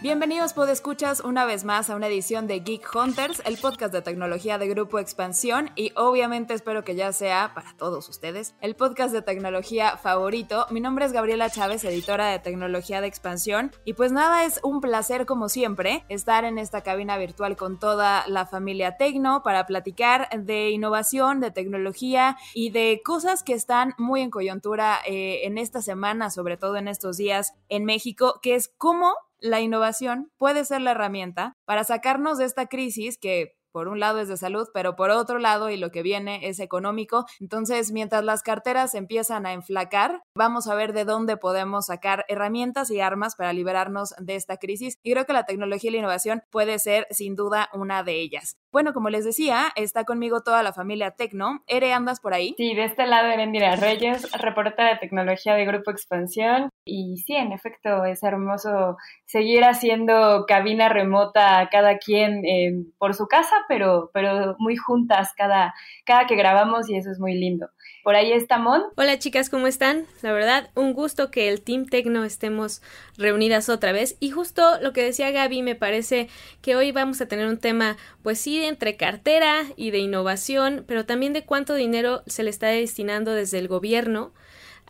Bienvenidos podescuchas una vez más a una edición de Geek Hunters, el podcast de tecnología de Grupo Expansión y obviamente espero que ya sea para todos ustedes el podcast de tecnología favorito. Mi nombre es Gabriela Chávez, editora de tecnología de Expansión y pues nada, es un placer como siempre estar en esta cabina virtual con toda la familia Tecno para platicar de innovación, de tecnología y de cosas que están muy en coyuntura eh, en esta semana, sobre todo en estos días en México, que es cómo la innovación puede ser la herramienta para sacarnos de esta crisis que por un lado es de salud, pero por otro lado, y lo que viene es económico. Entonces, mientras las carteras empiezan a enflacar, vamos a ver de dónde podemos sacar herramientas y armas para liberarnos de esta crisis. Y creo que la tecnología y la innovación puede ser sin duda una de ellas. Bueno, como les decía, está conmigo toda la familia Tecno. Ere, ¿andas por ahí? Sí, de este lado Erendira Reyes, reportera de tecnología de Grupo Expansión. Y sí, en efecto, es hermoso seguir haciendo cabina remota cada quien eh, por su casa, pero, pero muy juntas cada, cada que grabamos y eso es muy lindo. Por ahí está Mon. Hola chicas, ¿cómo están? La verdad, un gusto que el Team Tecno estemos reunidas otra vez. Y justo lo que decía Gaby, me parece que hoy vamos a tener un tema, pues sí, entre cartera y de innovación, pero también de cuánto dinero se le está destinando desde el gobierno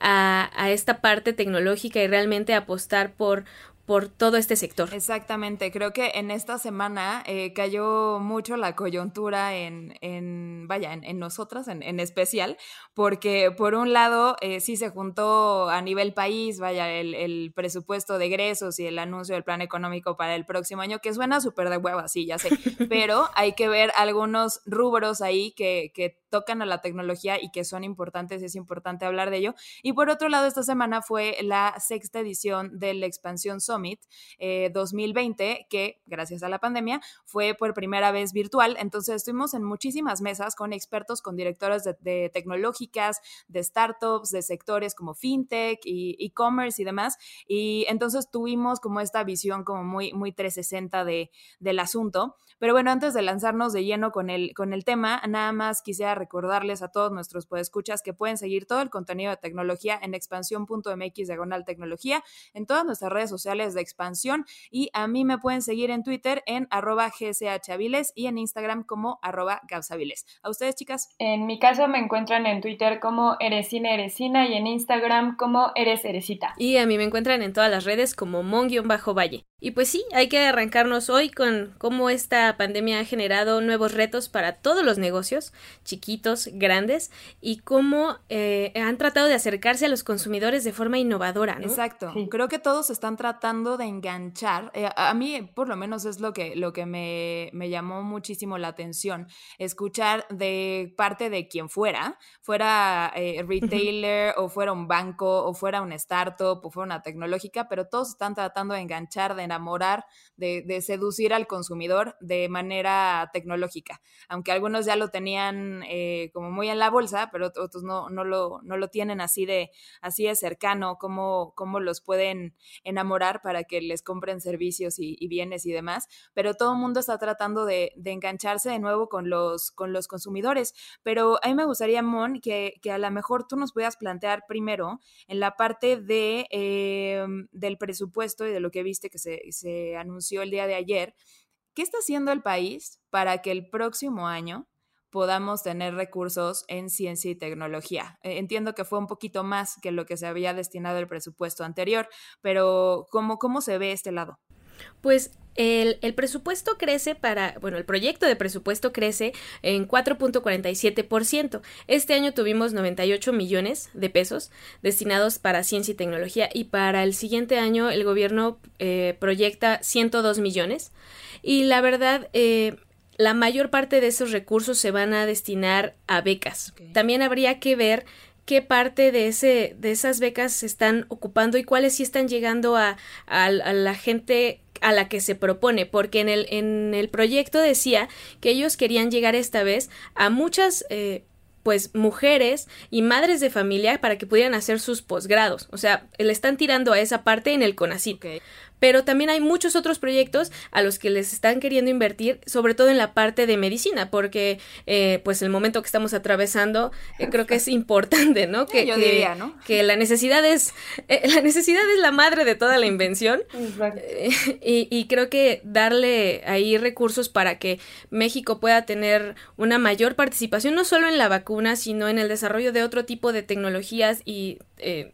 a, a, esta parte tecnológica y realmente apostar por por todo este sector. Exactamente, creo que en esta semana eh, cayó mucho la coyuntura en, en vaya, en, nosotras en, en, especial, porque por un lado eh, sí se juntó a nivel país, vaya, el, el, presupuesto de egresos y el anuncio del plan económico para el próximo año, que suena súper de hueva, sí, ya sé, pero hay que ver algunos rubros ahí que, que tocan a la tecnología y que son importantes, es importante hablar de ello. Y por otro lado, esta semana fue la sexta edición de la Expansión Summit eh, 2020, que gracias a la pandemia fue por primera vez virtual. Entonces estuvimos en muchísimas mesas con expertos, con directores de, de tecnológicas, de startups, de sectores como fintech y e-commerce y demás. Y entonces tuvimos como esta visión como muy, muy 360 de, del asunto. Pero bueno, antes de lanzarnos de lleno con el, con el tema, nada más quisiera recordarles a todos nuestros podescuchas que pueden seguir todo el contenido de tecnología en expansión.mx diagonal tecnología, en todas nuestras redes sociales de expansión y a mí me pueden seguir en Twitter en arroba gshaviles y en Instagram como arroba gausaviles. ¿A ustedes, chicas? En mi caso me encuentran en Twitter como Eresina Eresina y en Instagram como Eres Eresita. Y a mí me encuentran en todas las redes como mon-valle. Y pues sí, hay que arrancarnos hoy con cómo esta pandemia ha generado nuevos retos para todos los negocios, chiquitos, grandes, y cómo eh, han tratado de acercarse a los consumidores de forma innovadora. ¿no? Exacto. Sí. Creo que todos están tratando de enganchar. Eh, a mí, por lo menos, es lo que, lo que me, me llamó muchísimo la atención. Escuchar de parte de quien fuera, fuera eh, retailer o fuera un banco o fuera una startup o fuera una tecnológica, pero todos están tratando de enganchar, de enamorar, de, de, seducir al consumidor de manera tecnológica. Aunque algunos ya lo tenían eh, como muy en la bolsa, pero otros no, no, lo, no lo tienen así de, así de cercano, cómo, cómo los pueden enamorar para que les compren servicios y, y bienes y demás. Pero todo el mundo está tratando de, de, engancharse de nuevo con los, con los consumidores. Pero a mí me gustaría, Mon, que, que a lo mejor tú nos puedas plantear primero en la parte de, eh, del presupuesto y de lo que viste que se, se anunció el día de ayer, ¿qué está haciendo el país para que el próximo año podamos tener recursos en ciencia y tecnología. Entiendo que fue un poquito más que lo que se había destinado el presupuesto anterior, pero ¿cómo, cómo se ve este lado? Pues el, el, presupuesto crece para, bueno, el proyecto de presupuesto crece en 4.47%. Este año tuvimos 98 millones de pesos destinados para ciencia y tecnología y para el siguiente año el gobierno eh, proyecta 102 millones. Y la verdad, eh, la mayor parte de esos recursos se van a destinar a becas. Okay. También habría que ver qué parte de ese de esas becas se están ocupando y cuáles sí están llegando a, a, a la gente a la que se propone, porque en el, en el proyecto decía que ellos querían llegar esta vez a muchas eh, pues mujeres y madres de familia para que pudieran hacer sus posgrados. O sea, le están tirando a esa parte en el CONACYT pero también hay muchos otros proyectos a los que les están queriendo invertir, sobre todo en la parte de medicina, porque eh, pues el momento que estamos atravesando eh, creo que es importante, ¿no? Que, Yo diría, ¿no? que la necesidad es eh, la necesidad es la madre de toda la invención y, y, creo que darle ahí recursos para que México pueda tener una mayor participación no solo en la vacuna, sino en el desarrollo de otro tipo de tecnologías y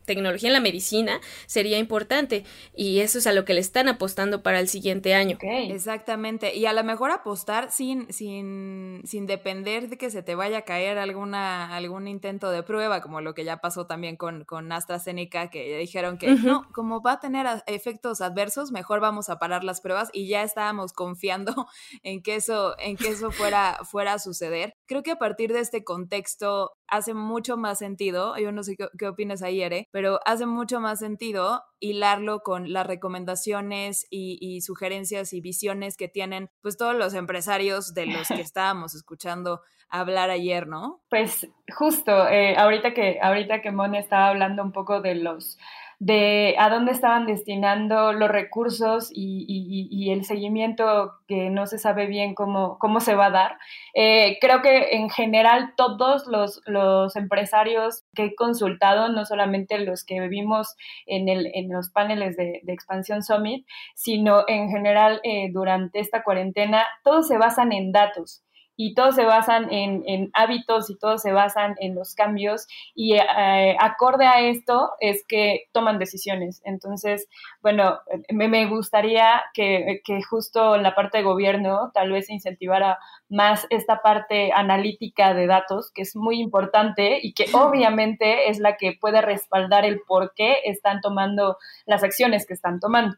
tecnología en la medicina sería importante y eso es a lo que le están apostando para el siguiente año. Exactamente. Y a lo mejor apostar sin, sin, sin depender de que se te vaya a caer alguna, algún intento de prueba, como lo que ya pasó también con, con AstraZeneca, que dijeron que no, como va a tener efectos adversos, mejor vamos a parar las pruebas y ya estábamos confiando en que eso, en que eso fuera, fuera a suceder. Creo que a partir de este contexto hace mucho más sentido, yo no sé qué, qué opinas ahí, Pero hace mucho más sentido hilarlo con las recomendaciones y, sugerencias y visiones que tienen pues todos los empresarios de los que estábamos escuchando hablar ayer, ¿no? Pues justo, eh, ahorita que ahorita que Mone estaba hablando un poco de los de a dónde estaban destinando los recursos y, el seguimiento que no se sabe bien cómo, cómo se va a dar. Eh, creo que en general todos los, los, empresarios que he consultado, no solamente los que vimos en, el, en los paneles de, de Expansión Summit, sino en general eh, durante esta cuarentena, todos se basan en datos y todos se basan en, hábitos y todos se basan en los cambios y eh, acorde a esto es que toman decisiones. Entonces, bueno, me, gustaría que, que, justo la parte de gobierno tal vez incentivara más esta parte analítica de datos, que es muy importante y que obviamente es la que puede respaldar el por qué están tomando las acciones que están tomando.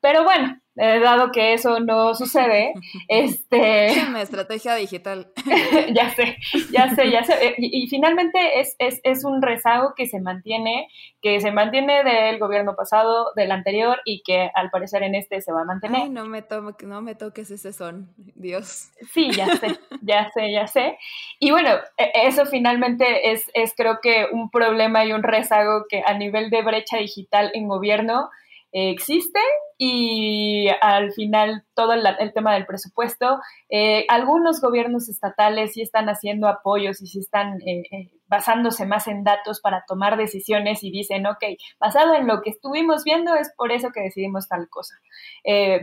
Pero bueno, eh, dado que eso no sucede, este... Una estrategia digital. ya sé, ya sé, ya sé. Eh, y, finalmente es, es, es, un rezago que se mantiene, que se mantiene del gobierno pasado, del anterior, y que al parecer en este se va a mantener. Ay, no me, no me toques ese son, Dios. Sí, ya sé, ya sé, ya sé. Y bueno, e, eso finalmente es, es creo que un problema y un rezago que a nivel de brecha digital en gobierno existe y al final todo el, tema del presupuesto. Eh, algunos gobiernos estatales sí están haciendo apoyos y sí están eh, eh, basándose más en datos para tomar decisiones y dicen, ok, basado en lo que estuvimos viendo es por eso que decidimos tal cosa.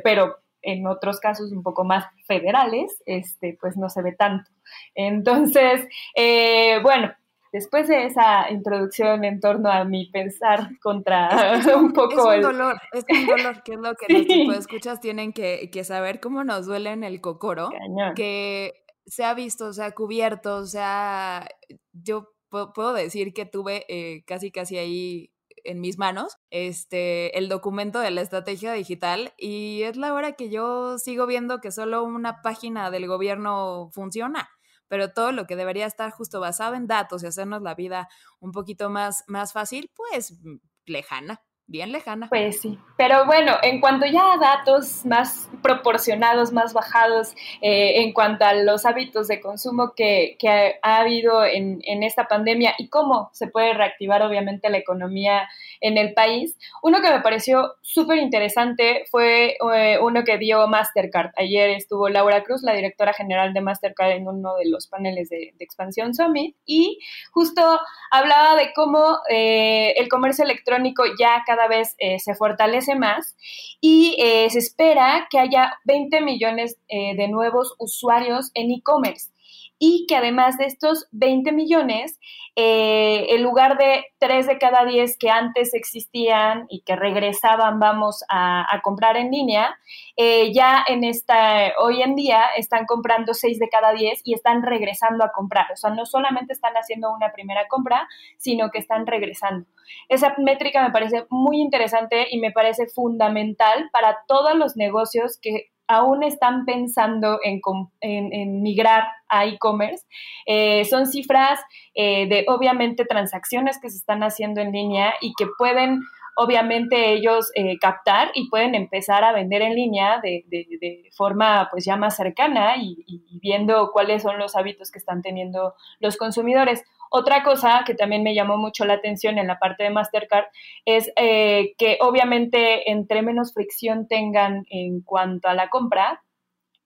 pero en otros casos un poco más federales, este, pues no se ve tanto. Entonces, bueno, después de esa introducción en torno a mi pensar contra un poco es un dolor, es un dolor, que es lo que los de escuchas tienen que, saber cómo nos duele en el cocoro, que se ha visto, se ha cubierto, o sea, yo puedo decir que tuve eh, casi casi ahí en mis manos este el documento de la estrategia digital y es la hora que yo sigo viendo que solo una página del gobierno funciona pero todo lo que debería estar justo basado en datos y hacernos la vida un poquito más, más fácil, pues mm, lejana bien lejana. Pues sí, pero bueno, en cuanto ya a datos más proporcionados, más bajados, eh, en cuanto a los hábitos de consumo que, ha, habido en, esta pandemia y cómo se puede reactivar obviamente la economía en el país, uno que me pareció súper interesante fue eh, uno que dio Mastercard. Ayer estuvo Laura Cruz, la directora general de Mastercard, en uno de los paneles de, Expansión Summit y justo hablaba de cómo eh, el comercio electrónico ya cada vez eh, se fortalece más y eh, se espera que haya 20 millones eh, de nuevos usuarios en e-commerce y que además de estos 20 millones, eh, en lugar de 3 de cada 10 que antes existían y que regresaban, vamos a, comprar en línea, eh, ya en esta, hoy en día están comprando 6 de cada 10 y están regresando a comprar. O sea, no solamente están haciendo una primera compra, sino que están regresando. Esa métrica me parece muy interesante y me parece fundamental para todos los negocios que aún están pensando en, en, migrar a e-commerce. Eh, son cifras eh, de, obviamente, transacciones que se están haciendo en línea y que pueden, obviamente, ellos eh, captar y pueden empezar a vender en línea de, forma, pues, ya más cercana y, y, viendo cuáles son los hábitos que están teniendo los consumidores. Otra cosa que también me llamó mucho la atención en la parte de Mastercard es eh, que obviamente entre menos fricción tengan en cuanto a la compra,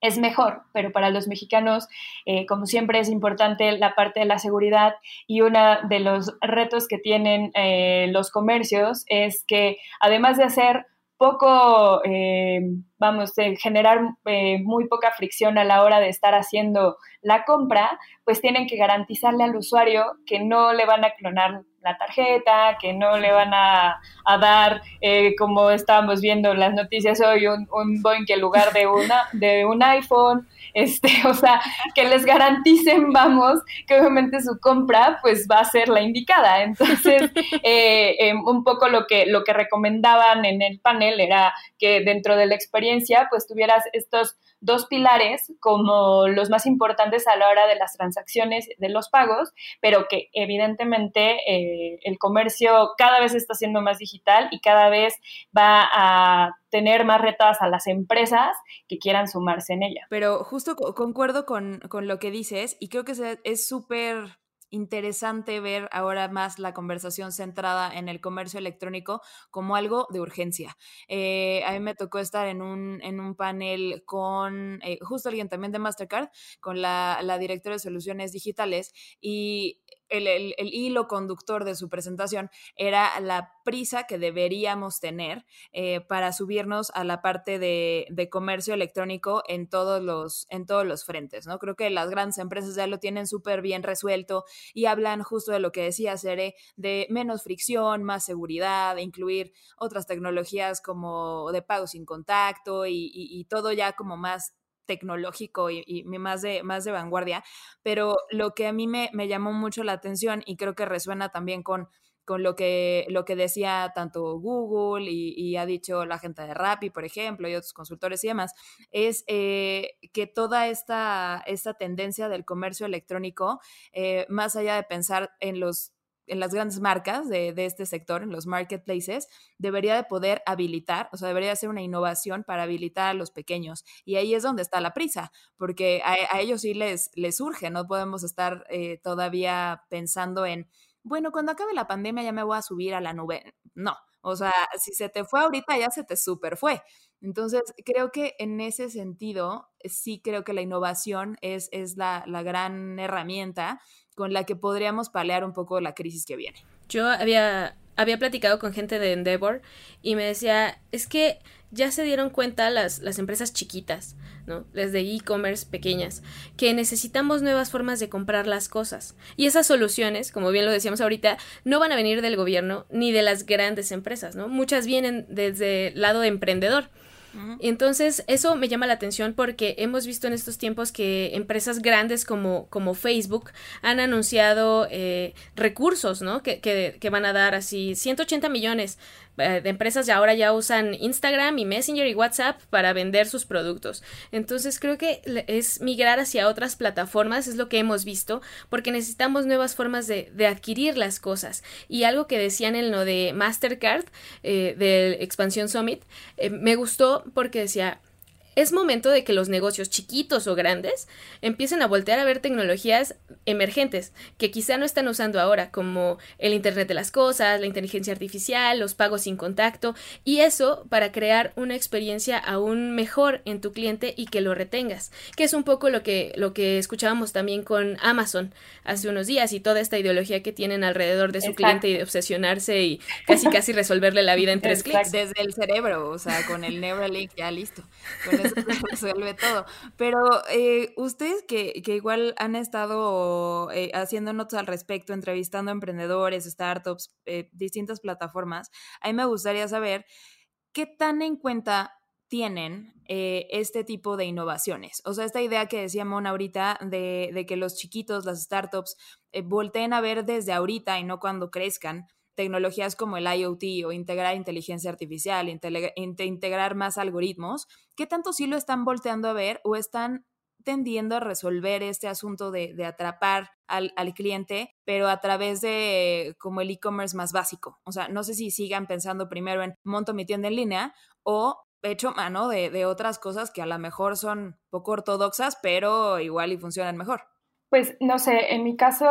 es mejor, pero para los mexicanos, eh, como siempre, es importante la parte de la seguridad y uno de los retos que tienen eh, los comercios es que además de hacer poco, eh, vamos, generar muy poca fricción a la hora de estar haciendo la compra, pues tienen que garantizarle al usuario que no le van a clonar la tarjeta, que no le van a, dar, eh, como estábamos viendo las noticias hoy, un, un Boeing en lugar de, una, de un iPhone, este, o sea, que les garanticen, vamos, que obviamente su compra pues va a ser la indicada. Entonces, eh, em, un poco lo que, lo que recomendaban en el panel era que dentro de la experiencia pues tuvieras estos dos pilares como los más importantes a la hora de las transacciones, de los pagos, pero que evidentemente eh, el comercio cada vez está siendo más digital y cada vez va a tener más retadas a las empresas que quieran sumarse en ella. Pero justo concuerdo con, con lo que dices y creo que es súper interesante ver ahora más la conversación centrada en el comercio electrónico como algo de urgencia. Eh, a mí me tocó estar en un, en un panel con eh, justo alguien también de Mastercard, con la, la directora de soluciones digitales y el, hilo conductor de su presentación era la prisa que deberíamos tener eh, para subirnos a la parte de, comercio electrónico en todos los, en todos los frentes, ¿no? Creo que las grandes empresas ya lo tienen súper bien resuelto y hablan justo de lo que decía Sere, de menos fricción, más seguridad, de incluir otras tecnologías como de pago sin contacto y todo ya como más tecnológico y, más, de, más de vanguardia, pero lo que a mí me, llamó mucho la atención y creo que resuena también con, con lo, que, lo que decía tanto Google y, ha dicho la gente de Rappi, por ejemplo, y otros consultores y demás, es eh, que toda esta, esta tendencia del comercio electrónico, eh, más allá de pensar en los en las grandes marcas de, este sector, en los marketplaces, debería de poder habilitar, o sea, debería ser una innovación para habilitar a los pequeños. Y ahí es donde está la prisa, porque a, ellos sí les, les surge, no podemos estar eh, todavía pensando en, bueno, cuando acabe la pandemia ya me voy a subir a la nube. No, o sea, si se te fue ahorita, ya se te super fue. Entonces, creo que en ese sentido, sí creo que la innovación es, es la, la gran herramienta con la que podríamos palear un poco la crisis que viene. Yo había, había platicado con gente de Endeavor y me decía, es que ya se dieron cuenta las, las empresas chiquitas, ¿no? Las de e-commerce pequeñas, que necesitamos nuevas formas de comprar las cosas. Y esas soluciones, como bien lo decíamos ahorita, no van a venir del gobierno ni de las grandes empresas, ¿no? Muchas vienen desde el lado de emprendedor. Entonces, eso me llama la atención porque hemos visto en estos tiempos que empresas grandes como, como Facebook han anunciado eh, recursos, ¿no? Que, que, van a dar así 180 millones de empresas ya ahora ya usan Instagram y Messenger y WhatsApp para vender sus productos. Entonces creo que es migrar hacia otras plataformas, es lo que hemos visto, porque necesitamos nuevas formas de, adquirir las cosas. Y algo que decían en lo de Mastercard, eh, del Expansión Summit, eh, me gustó porque decía, es momento de que los negocios chiquitos o grandes empiecen a voltear a ver tecnologías emergentes que quizá no están usando ahora, como el Internet de las Cosas, la inteligencia artificial, los pagos sin contacto, y eso para crear una experiencia aún mejor en tu cliente y que lo retengas, que es un poco lo que, lo que escuchábamos también con Amazon hace unos días y toda esta ideología que tienen alrededor de su cliente y de obsesionarse y casi casi resolverle la vida en tres clics. Desde el cerebro, o sea, con el Neuralink ya listo eso resuelve todo. Pero eh, ustedes que, que, igual han estado eh, haciendo notas al respecto, entrevistando emprendedores, startups, eh, distintas plataformas, a mí me gustaría saber qué tan en cuenta tienen este tipo de innovaciones. O sea, esta idea que decía Mona ahorita de, de que los chiquitos, las startups, volteen a ver desde ahorita y no cuando crezcan tecnologías como el IoT o integrar inteligencia artificial, integrar más algoritmos, ¿qué tanto sí lo están volteando a ver o están tendiendo a resolver este asunto de, atrapar al, cliente, pero a través de como el e-commerce más básico. O sea, no sé si sigan pensando primero en monto mi tienda en línea o hecho mano de, de otras cosas que a lo mejor son poco ortodoxas, pero igual y funcionan mejor. Pues no sé, en mi caso,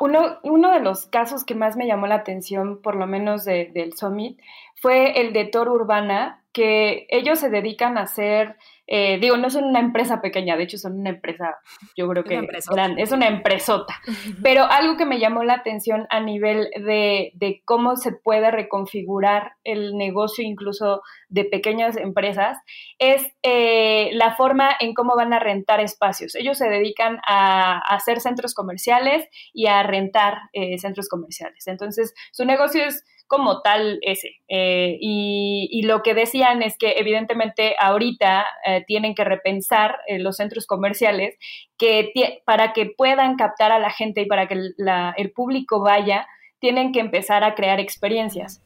uno, uno de los casos que más me llamó la atención, por lo menos del Summit, fue el de Tor Urbana, que ellos se dedican a hacer eh, digo, no son una empresa pequeña, de hecho son una empresa, yo creo que grande, es una empresota. Pero algo que me llamó la atención a nivel de, cómo se puede reconfigurar el negocio incluso de pequeñas empresas es eh, la forma en cómo van a rentar espacios. Ellos se dedican a, hacer centros comerciales y a rentar eh, centros comerciales. Entonces, su negocio es como tal ese. Eh, y, lo que decían es que evidentemente ahorita eh, tienen que repensar eh, los centros comerciales que para que puedan captar a la gente y para que el público vaya, tienen que empezar a crear experiencias.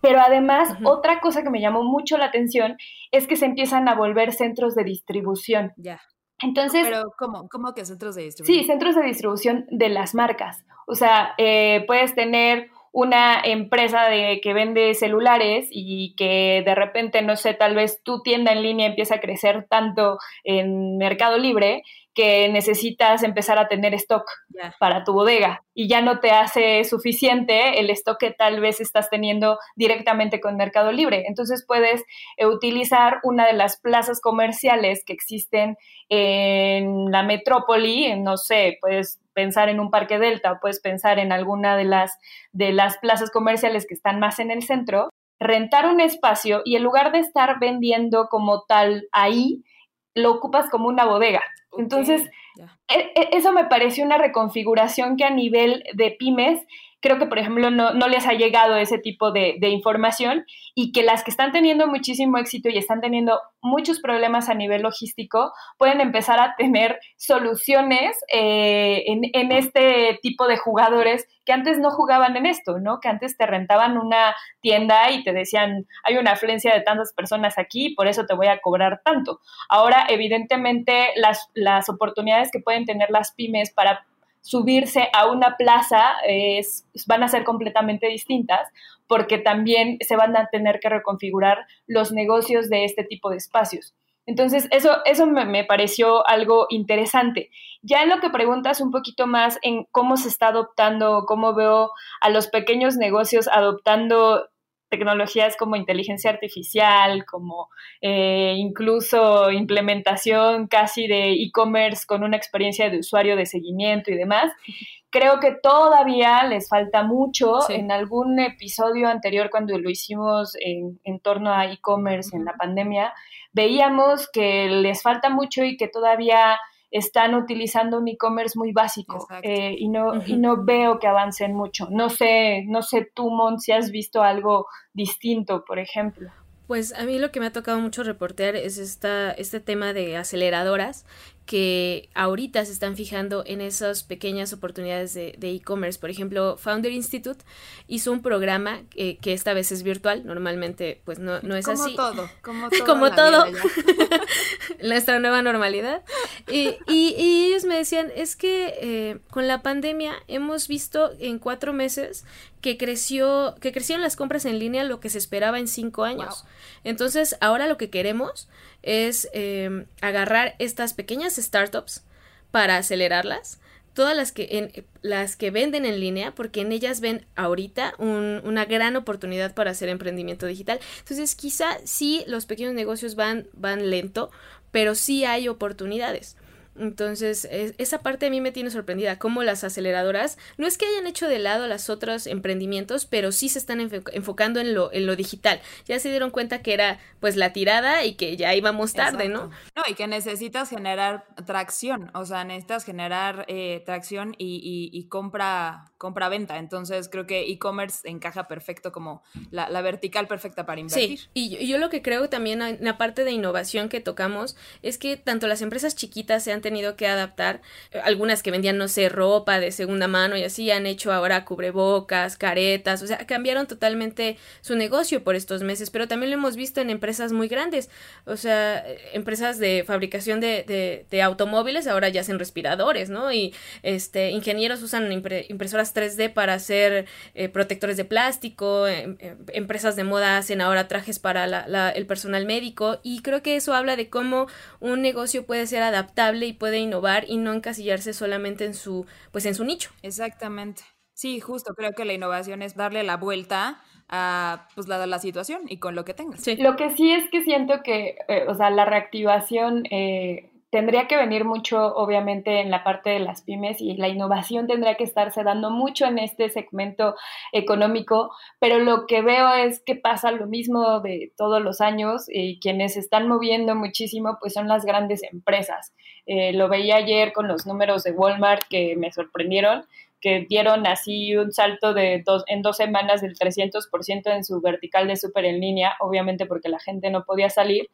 Pero además, otra cosa que me llamó mucho la atención es que se empiezan a volver centros de distribución. Ya. Entonces. Pero, ¿cómo? ¿Cómo que centros de distribución? Sí, centros de distribución de las marcas. O sea, puedes tener una empresa de, que vende celulares y que de repente, no sé, tal vez tu tienda en línea empieza a crecer tanto en Mercado Libre que necesitas empezar a tener stock para tu bodega y ya no te hace suficiente el stock que tal vez estás teniendo directamente con Mercado Libre. Entonces puedes eh, utilizar una de las plazas comerciales que existen en la metrópoli, no sé, puedes pensar en un parque Delta, puedes pensar en alguna de las, de las plazas comerciales que están más en el centro, rentar un espacio y en lugar de estar vendiendo como tal ahí, lo ocupas como una bodega. Entonces, e, e, eso me pareció una reconfiguración que a nivel de pymes creo que, por ejemplo, no, les ha llegado ese tipo de, información y que las que están teniendo muchísimo éxito y están teniendo muchos problemas a nivel logístico pueden empezar a tener soluciones eh, en, este tipo de jugadores que antes no jugaban en esto, ¿no? Que antes te rentaban una tienda y te decían, hay una afluencia de tantas personas aquí, por eso te voy a cobrar tanto. Ahora, evidentemente, las, las oportunidades que pueden tener las pymes para subirse a una plaza es, van a ser completamente distintas porque también se van a tener que reconfigurar los negocios de este tipo de espacios. Entonces, eso, eso me, me, pareció algo interesante. Ya en lo que preguntas un poquito más en cómo se está adoptando, cómo veo a los pequeños negocios adoptando tecnologías como inteligencia artificial, como eh, incluso implementación casi de e-commerce con una experiencia de usuario de seguimiento y demás. Creo que todavía les falta mucho. En algún episodio anterior, cuando lo hicimos en, en torno a e-commerce en la pandemia, veíamos que les falta mucho y que todavía están utilizando un e-commerce muy básico eh, y, no, y no veo que avancen mucho. No sé, no sé tú, Mon, si has visto algo distinto, por ejemplo. Pues a mí lo que me ha tocado mucho reportear es esta, este tema de aceleradoras que ahorita se están fijando en esas pequeñas oportunidades de e-commerce. Por ejemplo, Founder Institute hizo un programa eh, que esta vez es virtual, normalmente pues no, no es así. Todo, como todo, como todo. Nuestra nueva normalidad. Y, y, ellos me decían, es que eh, con la pandemia hemos visto en cuatro meses que creció, que crecieron las compras en línea lo que se esperaba en cinco años. Entonces, ahora lo que queremos es em, agarrar estas pequeñas startups para acelerarlas, todas las que, en, las que venden en línea, porque en ellas ven ahorita una gran oportunidad para hacer emprendimiento digital. Entonces, quizá sí los pequeños negocios van, van lento, pero sí hay oportunidades. Entonces, esa parte a mí me tiene sorprendida, cómo las aceleradoras, no es que hayan hecho de lado las otros emprendimientos, pero sí se están enfocando en lo, en lo digital. Ya se dieron cuenta que era pues la tirada y que ya íbamos tarde, ¿no? No, y que necesitas generar tracción, o sea, necesitas generar eh, tracción y, y, compra, compra-venta. Entonces, creo que e-commerce encaja perfecto como la, vertical perfecta para invertir. Sí, y yo, lo que creo también en la parte de innovación que tocamos es que tanto las empresas chiquitas se han tenido que adaptar. Algunas que vendían, no sé, ropa de segunda mano y así han hecho ahora cubrebocas, caretas, o sea, cambiaron totalmente su negocio por estos meses, pero también lo hemos visto en empresas muy grandes, o sea, empresas de fabricación de, de, automóviles ahora ya hacen respiradores, ¿no? Y este, ingenieros usan impresoras impresoras 3D para hacer eh, protectores de plástico, em, em, empresas de moda hacen ahora trajes para el personal médico y creo que eso habla de cómo un negocio puede ser adaptable y puede innovar y no encasillarse solamente en su, pues en su nicho. Exactamente. Sí, justo, creo que la innovación es darle la vuelta a pues la, la situación y con lo que tengas. Lo que sí es que siento que, eh, o sea, la reactivación eh, tendría que venir mucho, obviamente, en la parte de las pymes y la innovación tendría que estarse dando mucho en este segmento económico, pero lo que veo es que pasa lo mismo de todos los años y quienes están moviendo muchísimo pues son las grandes empresas. Eh, lo veía ayer con los números de Walmart que me sorprendieron que dieron así un salto de dos, en dos semanas del 300% en su vertical de súper en línea, obviamente porque la gente no podía salir,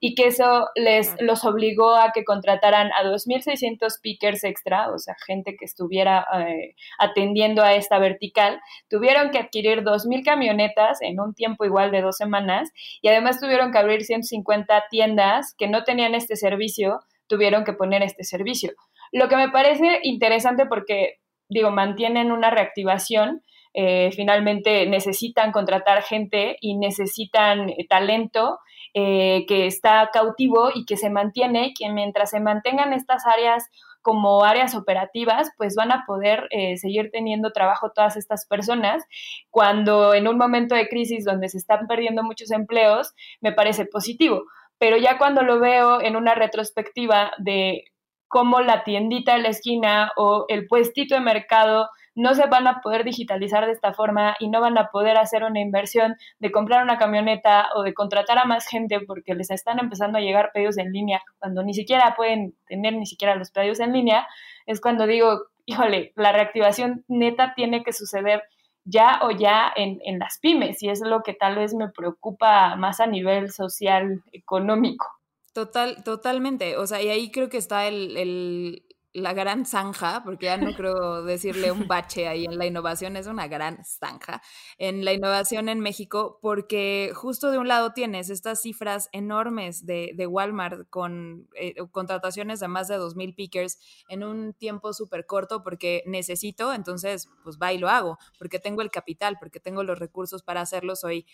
y que eso les los obligó a que contrataran a 2.600 pickers extra, o sea, gente que estuviera eh, atendiendo a esta vertical, tuvieron que adquirir 2.000 camionetas en un tiempo igual de dos semanas, y además tuvieron que abrir 150 tiendas que no tenían este servicio, tuvieron que poner este servicio. Lo que me parece interesante porque digo, mantienen una reactivación, eh, finalmente necesitan contratar gente y necesitan eh, talento eh, que está cautivo y que se mantiene, que mientras se mantengan estas áreas como áreas operativas, pues van a poder seguir teniendo trabajo todas estas personas. Cuando en un momento de crisis donde se están perdiendo muchos empleos, me parece positivo. Pero ya cuando lo veo en una retrospectiva de cómo la tiendita de la esquina o el puestito de mercado no se van a poder digitalizar de esta forma y no van a poder hacer una inversión de comprar una camioneta o de contratar a más gente porque les están empezando a llegar pedidos en línea cuando ni siquiera pueden tener ni siquiera los pedidos en línea, es cuando digo, híjole, la reactivación neta tiene que suceder ya o ya en, en las pymes y es lo que tal vez me preocupa más a nivel social, económico. Total, totalmente. O sea, y ahí creo que está el, el, la gran zanja, porque ya no creo decirle un bache ahí en la innovación, es una gran zanja en la innovación en México, porque justo de un lado tienes estas cifras enormes de, de Walmart con eh, contrataciones de más de 2.000 pickers en un tiempo súper corto, porque necesito, entonces pues va y lo hago, porque tengo el capital, porque tengo los recursos para hacerlo, soy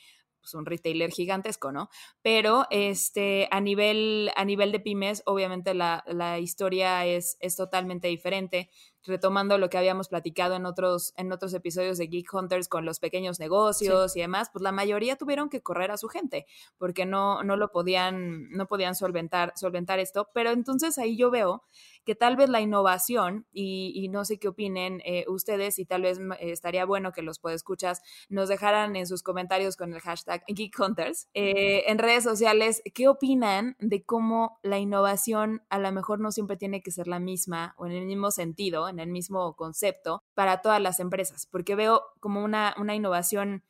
pues, un retailer gigantesco, ¿no? Pero este, a, nivel, a nivel de pymes, obviamente la, la historia es, es totalmente diferente retomando lo que habíamos platicado en otros, en otros episodios de Geek Hunters con los pequeños negocios y demás, pues la mayoría tuvieron que correr a su gente porque no, no lo podían, no podían solventar, solventar esto. Pero entonces ahí yo veo que tal vez la innovación, y, no sé qué opinen eh, ustedes, y tal vez estaría bueno que los podescuchas nos dejaran en sus comentarios con el hashtag Geek Hunters eh, en redes sociales, ¿qué opinan de cómo la innovación a lo mejor no siempre tiene que ser la misma o en el mismo sentido? en el mismo concepto para todas las empresas, porque veo como una, una innovación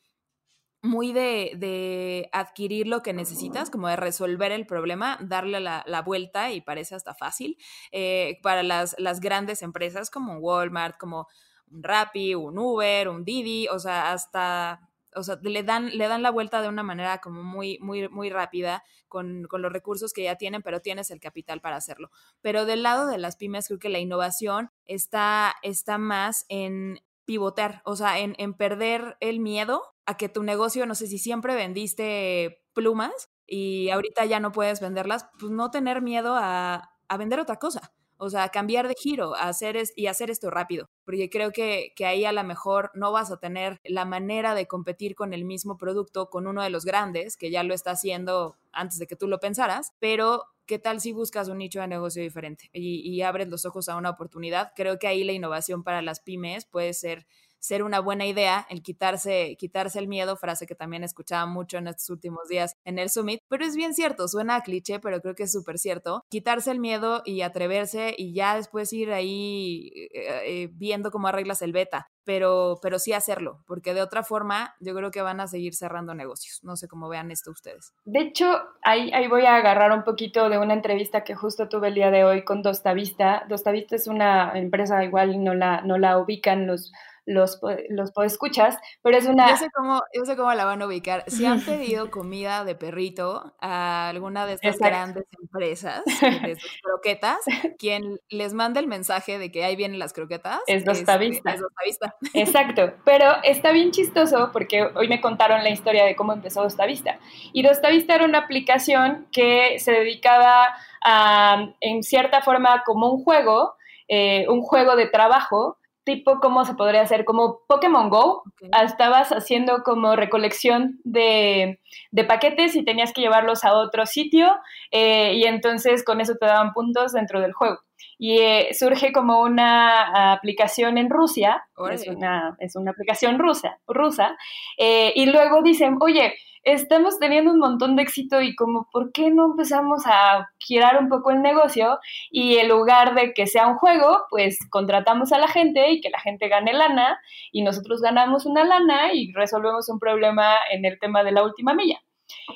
muy de, adquirir lo que necesitas, como de resolver el problema, darle la, vuelta y parece hasta fácil eh, para las, las, grandes empresas como Walmart, como un Rappi, un Uber, un Didi, o sea, hasta o sea, le dan, le dan la vuelta de una manera como muy, muy, muy rápida con, los recursos que ya tienen, pero tienes el capital para hacerlo. Pero del lado de las pymes, creo que la innovación está, está más en pivotar, o sea, en, en perder el miedo a que tu negocio, no sé si siempre vendiste plumas y ahorita ya no puedes venderlas, pues no tener miedo a, a vender otra cosa. O sea, cambiar de giro hacer y hacer esto rápido, porque creo que, que ahí a lo mejor no vas a tener la manera de competir con el mismo producto con uno de los grandes, que ya lo está haciendo antes de que tú lo pensaras, pero ¿qué tal si buscas un nicho de negocio diferente y, y abres los ojos a una oportunidad? Creo que ahí la innovación para las pymes puede ser ser una buena idea el quitarse, quitarse el miedo, frase que también escuchaba mucho en estos últimos días en el Summit, pero es bien cierto, suena a cliché, pero creo que es súper cierto. Quitarse el miedo y atreverse y ya después ir ahí eh, eh, viendo cómo arreglas el beta, pero, pero sí hacerlo, porque de otra forma yo creo que van a seguir cerrando negocios. No sé cómo vean esto ustedes. De hecho, ahí, ahí voy a agarrar un poquito de una entrevista que justo tuve el día de hoy con Dostavista. Dostavista es una empresa igual no la, no la ubican los los, los podescuchas, pero es una... Yo sé, cómo, yo sé cómo la van a ubicar. Si han pedido comida de perrito a alguna de estas grandes empresas de sus croquetas, quien les manda el mensaje de que ahí vienen las croquetas es Dostavista. Es, Dostavista. Exacto, pero está bien chistoso porque hoy me contaron la historia de cómo empezó Dostavista. Y Dostavista era una aplicación que se dedicaba a, en cierta forma, como un juego, eh, un juego de trabajo, tipo, ¿cómo se podría hacer? Como Pokémon Go. Estabas haciendo como recolección de, paquetes y tenías que llevarlos a otro sitio eh, y entonces con eso te daban puntos dentro del juego. Y eh, surge como una aplicación en Rusia, es una, es una, aplicación rusa, rusa y luego dicen, oye, estamos teniendo un montón de éxito y como, ¿por qué no empezamos a girar un poco el negocio? Y en lugar de que sea un juego, pues contratamos a la gente y que la gente gane lana y nosotros ganamos una lana y resolvemos un problema en el tema de la última milla.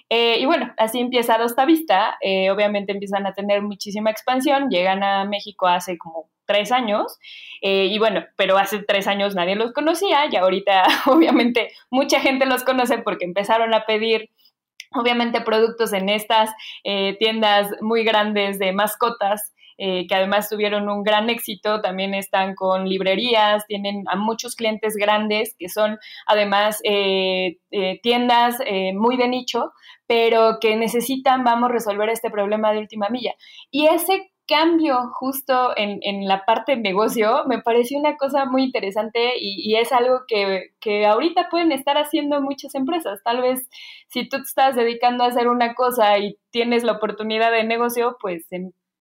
Eh, y bueno, así empieza Dosta Vista. Eh, obviamente empiezan a tener muchísima expansión. Llegan a México hace como tres años. Eh, y bueno, pero hace tres años nadie los conocía y ahorita obviamente mucha gente los conoce porque empezaron a pedir obviamente productos en estas tiendas muy grandes de mascotas. Eh, que además tuvieron un gran éxito, también están con librerías, tienen a muchos clientes grandes que son además tiendas muy de nicho, pero que necesitan, vamos, resolver este problema de última milla. Y ese cambio justo en, en, la parte de negocio me pareció una cosa muy interesante y, es algo que, que, ahorita pueden estar haciendo muchas empresas. Tal vez si tú te estás dedicando a hacer una cosa y tienes la oportunidad de negocio, pues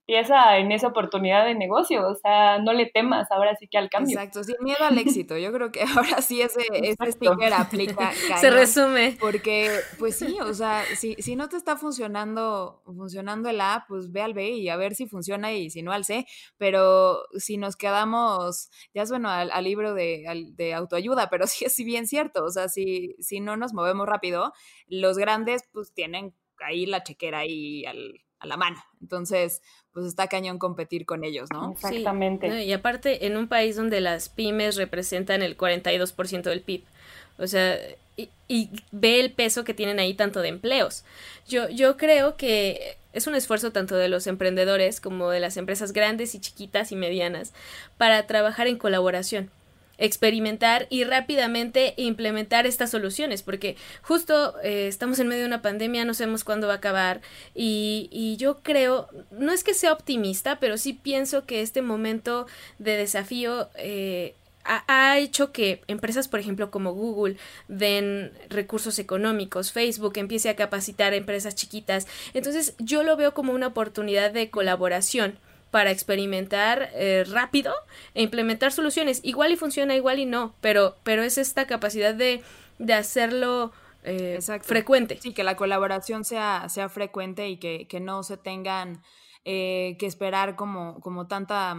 en, empieza en esa oportunidad de negocio, o sea, no le temas ahora sí que al cambio. Exacto, sin miedo al éxito, yo creo que ahora sí ese, ese sticker aplica. Se resume. Porque, pues sí, o sea, si, si no te está funcionando, funcionando el A, pues ve al B y a ver si funciona y si no al C, pero si nos quedamos, ya suena al, libro de, de, autoayuda, pero sí es bien cierto, o sea, si, si no nos movemos rápido, los grandes pues tienen ahí la chequera ahí al, a la mano. Entonces, pues está cañón competir con ellos, ¿no? Exactamente. y aparte, en un país donde las pymes representan el 42% del PIB, o sea, y, ve el peso que tienen ahí tanto de empleos. Yo, yo creo que es un esfuerzo tanto de los emprendedores como de las empresas grandes y chiquitas y medianas para trabajar en colaboración experimentar y rápidamente implementar estas soluciones, porque justo eh, estamos en medio de una pandemia, no sabemos cuándo va a acabar y, y, yo creo, no es que sea optimista, pero sí pienso que este momento de desafío eh, ha, hecho que empresas, por ejemplo, como Google den recursos económicos, Facebook empiece a capacitar a empresas chiquitas. Entonces, yo lo veo como una oportunidad de colaboración para experimentar eh, rápido e implementar soluciones. Igual y funciona, igual y no, pero, pero es esta capacidad de, de hacerlo eh, frecuente. Sí, que la colaboración sea, sea frecuente y que, que no se tengan eh, que esperar como, como tanta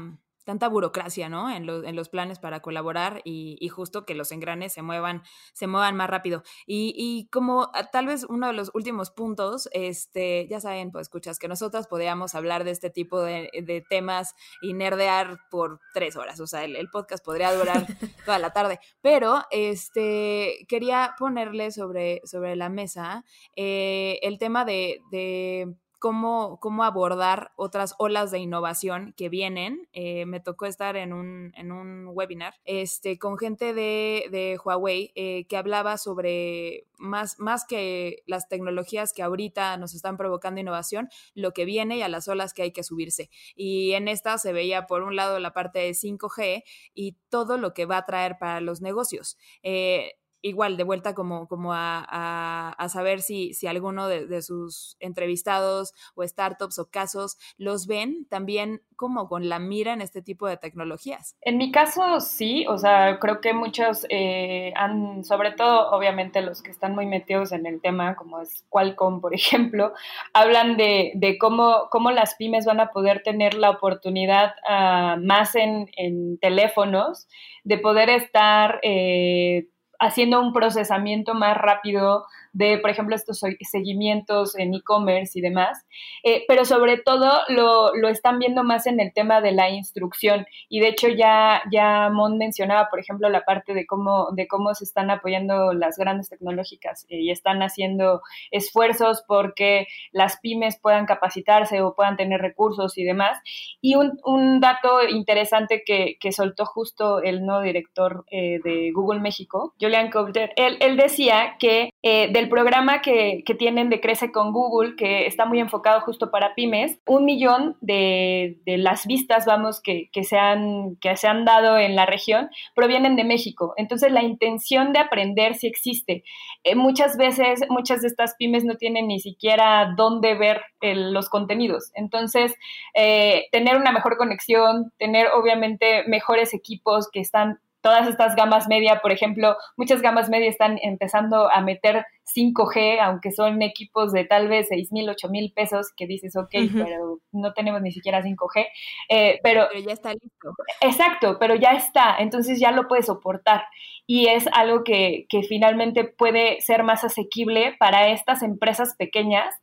tanta burocracia, ¿no? En, en los planes para colaborar y, justo que los engranes se muevan, se muevan más rápido. Y, como ah, tal vez uno de los últimos puntos, este, ya saben, pues escuchas, que nosotros podríamos hablar de este tipo de, temas y nerdear por tres horas, o sea, el, podcast podría durar toda la tarde, pero este, quería ponerle sobre, sobre la mesa eh, el tema de cómo, cómo abordar otras olas de innovación que vienen. Eh, me tocó estar en un, en un webinar este, con gente de, de Huawei eh, que hablaba sobre más, más que las tecnologías que ahorita nos están provocando innovación, lo que viene y a las olas que hay que subirse. Y en esta se veía por un lado la parte de 5G y todo lo que va a traer para los negocios. Eh, igual de vuelta como, como a, a, saber si, si alguno de, sus entrevistados o startups o casos los ven también como con la mira en este tipo de tecnologías. En mi caso sí, o sea, creo que muchos eh, han, sobre todo obviamente los que están muy metidos en el tema, como es Qualcomm, por ejemplo, hablan de, de cómo, cómo las pymes van a poder tener la oportunidad uh, más en, en, teléfonos de poder estar... Eh, haciendo un procesamiento más rápido de, por ejemplo, estos seguimientos en e-commerce y demás, eh, pero sobre todo lo, lo, están viendo más en el tema de la instrucción y de hecho ya, ya Mon mencionaba, por ejemplo, la parte de cómo, de cómo se están apoyando las grandes tecnológicas eh, y están haciendo esfuerzos porque las pymes puedan capacitarse o puedan tener recursos y demás. Y un, un dato interesante que, que, soltó justo el nuevo director eh, de Google México, Julian Coulter, él, él decía que eh, programa que, tienen de Crece con Google, que está muy enfocado justo para pymes, un millón de, de las vistas, vamos, que, que, se han, que se han dado en la región provienen de México. Entonces, la intención de aprender sí existe. Eh, muchas veces, muchas de estas pymes no tienen ni siquiera dónde ver los contenidos. Entonces, eh, tener una mejor conexión, tener obviamente mejores equipos que están todas estas gamas media, por ejemplo, muchas gamas media están empezando a meter 5G, aunque son equipos de tal vez 6 mil, 8 mil pesos, que dices, ok, pero no tenemos ni siquiera 5G, eh, pero, pero ya está listo. Exacto, pero ya está, entonces ya lo puedes soportar y es algo que, que finalmente puede ser más asequible para estas empresas pequeñas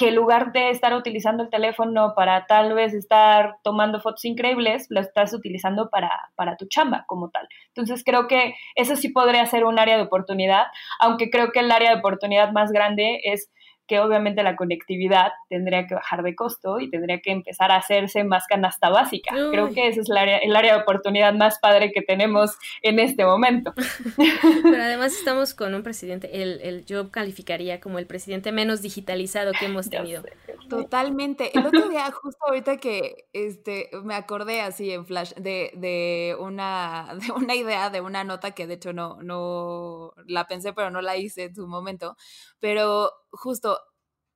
que en lugar de estar utilizando el teléfono para tal vez estar tomando fotos increíbles, lo estás utilizando para, para tu chamba como tal. Entonces creo que eso sí podría ser un área de oportunidad, aunque creo que el área de oportunidad más grande es que obviamente la conectividad tendría que bajar de costo y tendría que empezar a hacerse más canasta básica. Creo que ese es el área, el área de oportunidad más padre que tenemos en este momento. Pero además estamos con un presidente, el, el yo calificaría como el presidente menos digitalizado que hemos tenido. Totalmente. El otro día, justo ahorita que este, me acordé así en flash de, de, una, de una idea, de una nota que de hecho no, no la pensé, pero no la hice en su momento, pero justo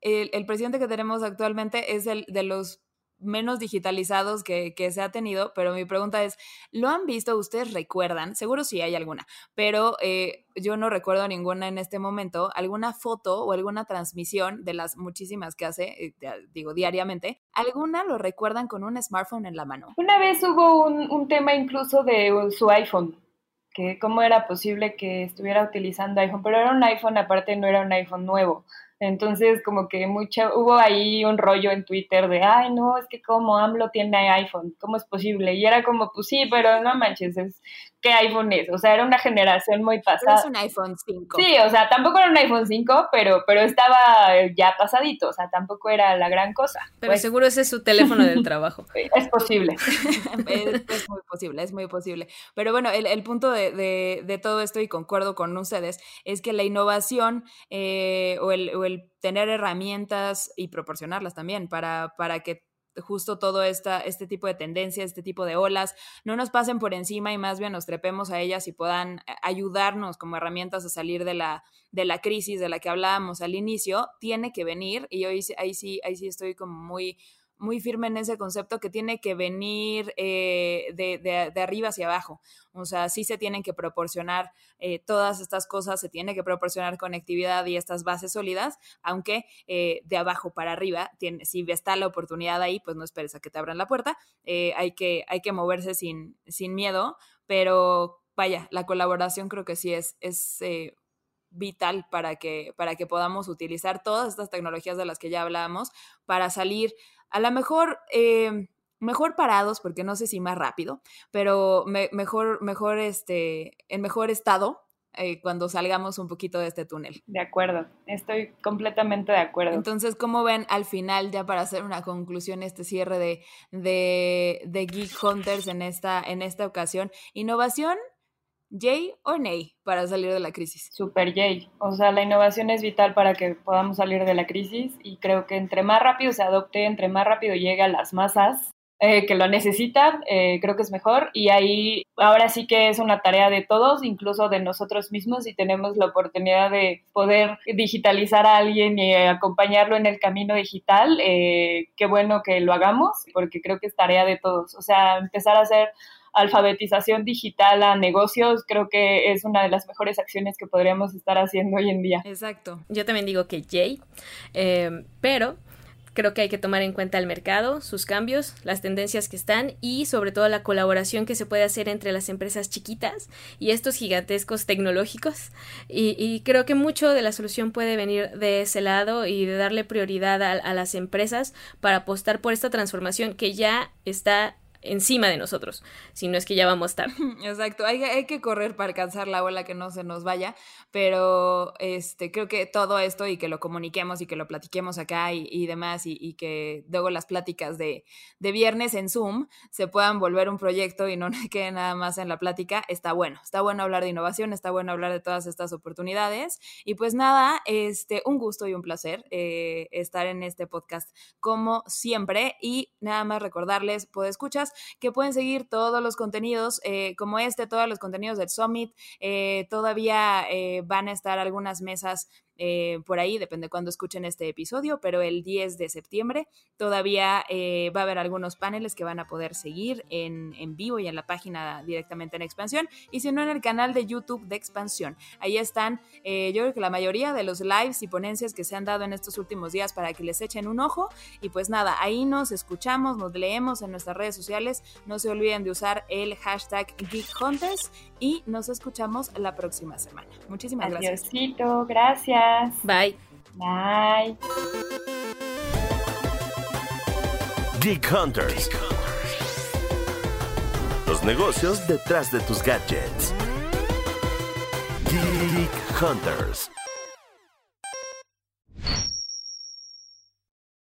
el, presidente que tenemos actualmente es el de los menos digitalizados que, se ha tenido, pero mi pregunta es, ¿lo han visto? ¿Ustedes recuerdan? Seguro sí hay alguna, pero eh, yo no recuerdo ninguna en este momento, alguna foto o alguna transmisión de las muchísimas que hace, eh, digo, diariamente, ¿alguna lo recuerdan con un smartphone en la mano? Una vez hubo un, un tema incluso de su iPhone, que cómo era posible que estuviera utilizando iPhone, pero era un iPhone, aparte no era un iPhone nuevo. Entonces, como que mucha, hubo ahí un rollo en Twitter de, ay, no, es que como AMLO tiene iPhone, ¿cómo es posible? Y era como, pues sí, pero no manches, es, ¿qué iPhone es? O sea, era una generación muy pasada. es un iPhone 5. Sí, o sea, tampoco era un iPhone 5, pero, pero estaba ya pasadito, o sea, tampoco era la gran cosa. Pero pues seguro ese es su teléfono del trabajo. Es posible. es, muy posible, es muy posible. Pero bueno, el, el punto de, de, de, todo esto, y concuerdo con ustedes, es que la innovación eh, o el el tener herramientas y proporcionarlas también para, para que justo todo esta, este tipo de tendencias, este tipo de olas, no nos pasen por encima y más bien nos trepemos a ellas y puedan eh, ayudarnos como herramientas a salir de la, de la crisis de la que hablábamos al inicio, tiene que venir, y hoy ahí sí, ahí sí estoy como muy muy firme en ese concepto que tiene que venir eh, de, de, arriba hacia abajo. O sea, sí se tienen que proporcionar eh, todas estas cosas, se tiene que proporcionar conectividad y estas bases sólidas, aunque eh, de abajo para arriba, tiene, si está la oportunidad ahí, pues no esperes a que te abran la puerta. hay, que, hay que moverse sin, sin miedo, pero vaya, la colaboración creo que sí es, es vital para que, para que podamos utilizar todas estas tecnologías de las que ya hablábamos para salir a lo mejor, eh, mejor parados, porque no sé si más rápido, pero mejor, mejor, este, en mejor estado eh, cuando salgamos un poquito de este túnel. De acuerdo, estoy completamente de acuerdo. Entonces, ¿cómo ven al final, ya para hacer una conclusión, este cierre de, de, de Geek Hunters en esta, en esta ocasión? Innovación ¿Yay o nay para salir de la crisis? Super yay. O sea, la innovación es vital para que podamos salir de la crisis y creo que entre más rápido se adopte, entre más rápido llegue a las masas eh, que lo necesitan, eh, creo que es mejor. Y ahí ahora sí que es una tarea de todos, incluso de nosotros mismos, y tenemos la oportunidad de poder digitalizar a alguien y acompañarlo en el camino digital. Eh, qué bueno que lo hagamos, porque creo que es tarea de todos. O sea, empezar a hacer alfabetización digital a negocios, creo que es una de las mejores acciones que podríamos estar haciendo hoy en día. Exacto. Yo también digo que Jay, eh, pero Creo que hay que tomar en cuenta el mercado, sus cambios, las tendencias que están y sobre todo la colaboración que se puede hacer entre las empresas chiquitas y estos gigantescos tecnológicos. Y, creo que mucho de la solución puede venir de ese lado y de darle prioridad a las empresas para apostar por esta transformación que ya está encima de nosotros, si no es que ya vamos tarde. Exacto, hay, que correr para alcanzar la ola que no se nos vaya, pero este, creo que todo esto y que lo comuniquemos y que lo platiquemos acá y, demás y, que luego las pláticas de, de, viernes en Zoom se puedan volver un proyecto y no quede nada más en la plática, está bueno, está bueno hablar de innovación, está bueno hablar de todas estas oportunidades y pues nada, este, un gusto y un placer eh, estar en este podcast como siempre y nada más recordarles, pues que pueden seguir todos los contenidos eh, como este, todos los contenidos del Summit. Eh, todavía eh, van a estar algunas mesas eh, por ahí, depende cuando escuchen este episodio, pero el 10 de septiembre todavía eh, va a haber algunos paneles que van a poder seguir en, en, vivo y en la página directamente en Expansión, y si no en el canal de YouTube de Expansión. Ahí están, eh, yo creo que la mayoría de los lives y ponencias que se han dado en estos últimos días para que les echen un ojo, y pues nada, ahí nos escuchamos, nos leemos en nuestras redes sociales, no se olviden de usar el hashtag GeekHunters y nos escuchamos la próxima semana. Muchísimas gracias. gracias. Bye. Bye. Geek Hunters. Los negocios detrás de tus gadgets. Geek Hunters.